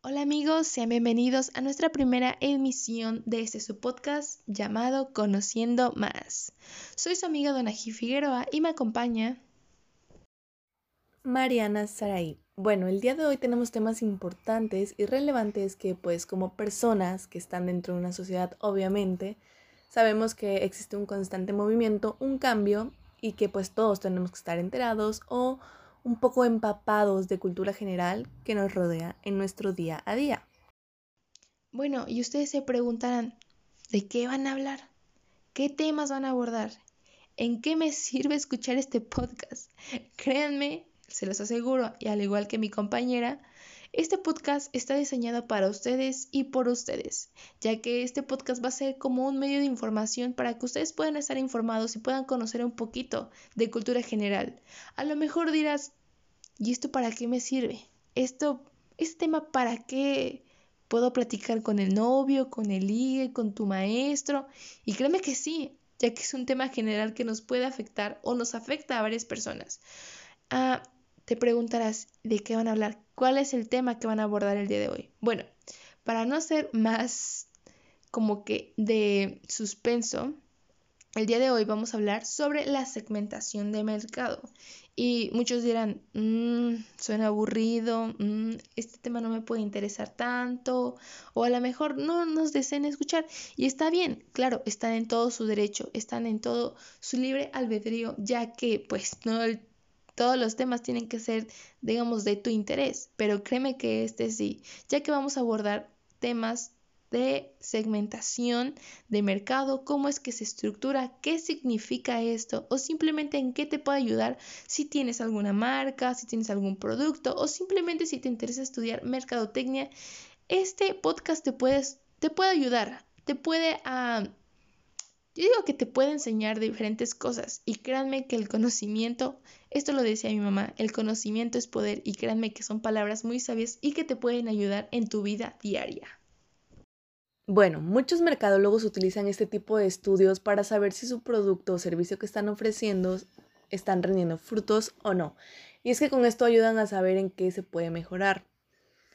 Hola amigos, sean bienvenidos a nuestra primera emisión de este su podcast llamado Conociendo Más. Soy su amiga Donají Figueroa y me acompaña Mariana Saray. Bueno, el día de hoy tenemos temas importantes y relevantes que pues como personas que están dentro de una sociedad obviamente sabemos que existe un constante movimiento, un cambio y que pues todos tenemos que estar enterados o un poco empapados de cultura general que nos rodea en nuestro día a día. Bueno, y ustedes se preguntarán, ¿de qué van a hablar? ¿Qué temas van a abordar? ¿En qué me sirve escuchar este podcast? Créanme, se los aseguro, y al igual que mi compañera, este podcast está diseñado para ustedes y por ustedes, ya que este podcast va a ser como un medio de información para que ustedes puedan estar informados y puedan conocer un poquito de cultura general. A lo mejor dirás, ¿y esto para qué me sirve? Esto, este tema para qué puedo platicar con el novio, con el ligue, con tu maestro. Y créeme que sí, ya que es un tema general que nos puede afectar o nos afecta a varias personas. Ah, te preguntarás de qué van a hablar, cuál es el tema que van a abordar el día de hoy. Bueno, para no ser más como que de suspenso, el día de hoy vamos a hablar sobre la segmentación de mercado. Y muchos dirán, mm, suena aburrido, mm, este tema no me puede interesar tanto, o a lo mejor no nos deseen escuchar. Y está bien, claro, están en todo su derecho, están en todo su libre albedrío, ya que pues no todos los temas tienen que ser, digamos, de tu interés, pero créeme que este sí, ya que vamos a abordar temas de segmentación de mercado, cómo es que se estructura, qué significa esto o simplemente en qué te puede ayudar si tienes alguna marca, si tienes algún producto o simplemente si te interesa estudiar mercadotecnia. Este podcast te, puedes, te puede ayudar, te puede... Uh, yo digo que te puede enseñar diferentes cosas y créanme que el conocimiento, esto lo decía mi mamá, el conocimiento es poder y créanme que son palabras muy sabias y que te pueden ayudar en tu vida diaria. Bueno, muchos mercadólogos utilizan este tipo de estudios para saber si su producto o servicio que están ofreciendo están rendiendo frutos o no. Y es que con esto ayudan a saber en qué se puede mejorar.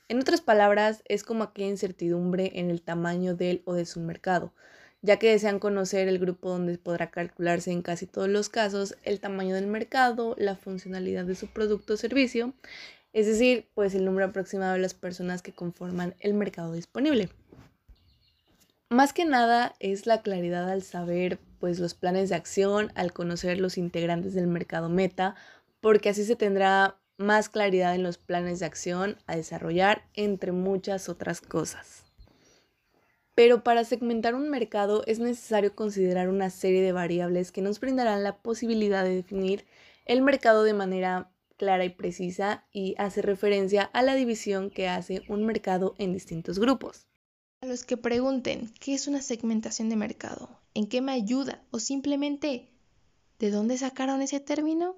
En otras palabras, es como aquella incertidumbre en el tamaño del o de su mercado, ya que desean conocer el grupo donde podrá calcularse en casi todos los casos el tamaño del mercado, la funcionalidad de su producto o servicio, es decir, pues el número aproximado de las personas que conforman el mercado disponible. Más que nada es la claridad al saber pues los planes de acción, al conocer los integrantes del mercado meta, porque así se tendrá más claridad en los planes de acción a desarrollar, entre muchas otras cosas. Pero para segmentar un mercado es necesario considerar una serie de variables que nos brindarán la posibilidad de definir el mercado de manera clara y precisa y hace referencia a la división que hace un mercado en distintos grupos. A los que pregunten qué es una segmentación de mercado, en qué me ayuda o simplemente de dónde sacaron ese término,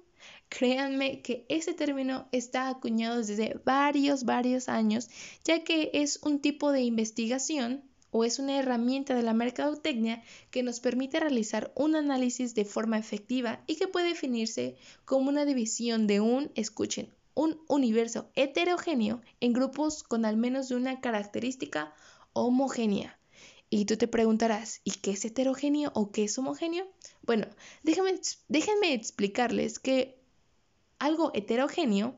créanme que ese término está acuñado desde varios, varios años, ya que es un tipo de investigación o es una herramienta de la mercadotecnia que nos permite realizar un análisis de forma efectiva y que puede definirse como una división de un, escuchen, un universo heterogéneo en grupos con al menos una característica homogénea. Y tú te preguntarás, ¿y qué es heterogéneo o qué es homogéneo? Bueno, déjame, déjenme explicarles que algo heterogéneo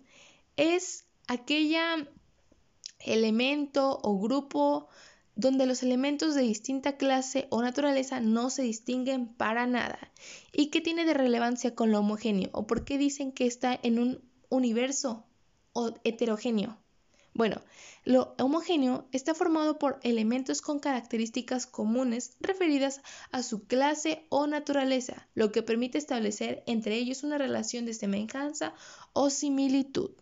es aquella elemento o grupo donde los elementos de distinta clase o naturaleza no se distinguen para nada. ¿Y qué tiene de relevancia con lo homogéneo? ¿O por qué dicen que está en un universo heterogéneo? Bueno, lo homogéneo está formado por elementos con características comunes referidas a su clase o naturaleza, lo que permite establecer entre ellos una relación de semejanza o similitud.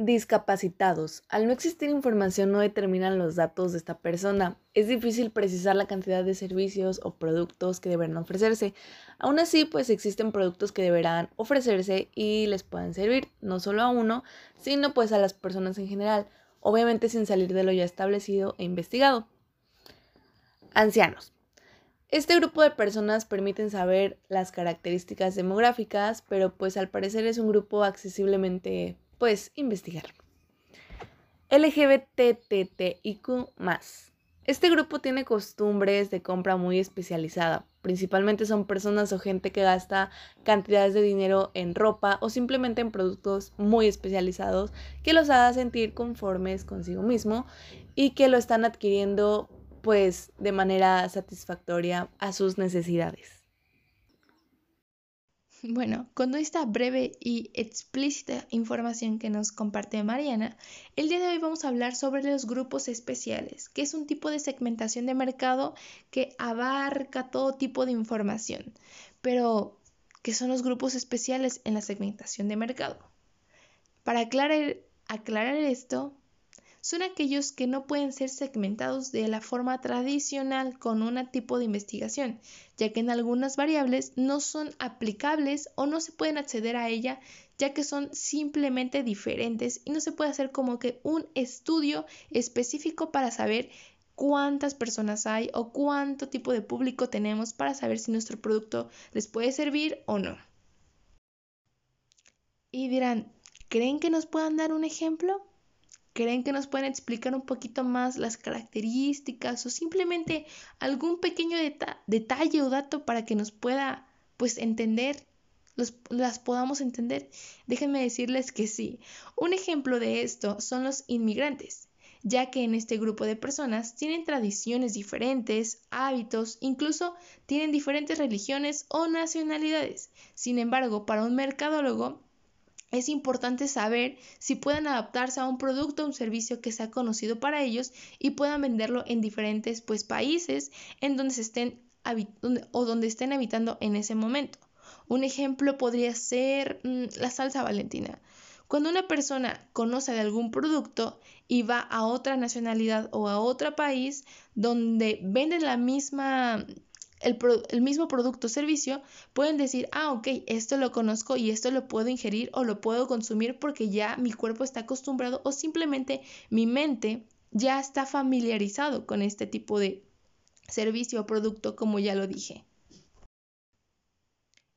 Discapacitados. Al no existir información no determinan los datos de esta persona. Es difícil precisar la cantidad de servicios o productos que deberán ofrecerse. Aún así, pues existen productos que deberán ofrecerse y les puedan servir, no solo a uno, sino pues a las personas en general, obviamente sin salir de lo ya establecido e investigado. Ancianos. Este grupo de personas permiten saber las características demográficas, pero pues al parecer es un grupo accesiblemente, pues, investigar. LGBTTIQ este grupo tiene costumbres de compra muy especializada. Principalmente son personas o gente que gasta cantidades de dinero en ropa o simplemente en productos muy especializados que los haga sentir conformes consigo mismo y que lo están adquiriendo pues de manera satisfactoria a sus necesidades. Bueno, con esta breve y explícita información que nos comparte Mariana, el día de hoy vamos a hablar sobre los grupos especiales, que es un tipo de segmentación de mercado que abarca todo tipo de información. Pero, ¿qué son los grupos especiales en la segmentación de mercado? Para aclarar, aclarar esto, son aquellos que no pueden ser segmentados de la forma tradicional con un tipo de investigación, ya que en algunas variables no son aplicables o no se pueden acceder a ella, ya que son simplemente diferentes y no se puede hacer como que un estudio específico para saber cuántas personas hay o cuánto tipo de público tenemos para saber si nuestro producto les puede servir o no. Y dirán, ¿creen que nos puedan dar un ejemplo? ¿Creen que nos pueden explicar un poquito más las características o simplemente algún pequeño detalle o dato para que nos pueda pues entender, las podamos entender? Déjenme decirles que sí. Un ejemplo de esto son los inmigrantes ya que en este grupo de personas tienen tradiciones diferentes, hábitos, incluso tienen diferentes religiones o nacionalidades. Sin embargo, para un mercadólogo, es importante saber si pueden adaptarse a un producto o un servicio que sea conocido para ellos y puedan venderlo en diferentes pues, países en donde se estén o donde estén habitando en ese momento. Un ejemplo podría ser mm, la salsa valentina. Cuando una persona conoce de algún producto y va a otra nacionalidad o a otro país donde venden la misma el, mismo producto o servicio, pueden decir, ah, ok, esto lo conozco y esto lo puedo ingerir o lo puedo consumir porque ya mi cuerpo está acostumbrado o simplemente mi mente ya está familiarizado con este tipo de servicio o producto como ya lo dije.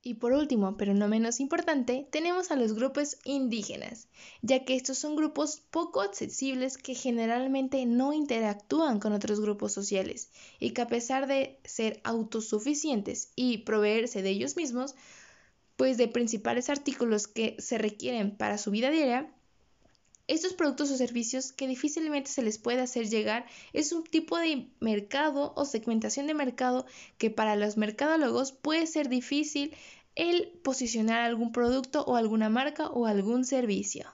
Y por último, pero no menos importante, tenemos a los grupos indígenas, ya que estos son grupos poco accesibles que generalmente no interactúan con otros grupos sociales y que a pesar de ser autosuficientes y proveerse de ellos mismos, pues de principales artículos que se requieren para su vida diaria, estos productos o servicios que difícilmente se les puede hacer llegar es un tipo de mercado o segmentación de mercado que para los mercadólogos puede ser difícil el posicionar algún producto o alguna marca o algún servicio.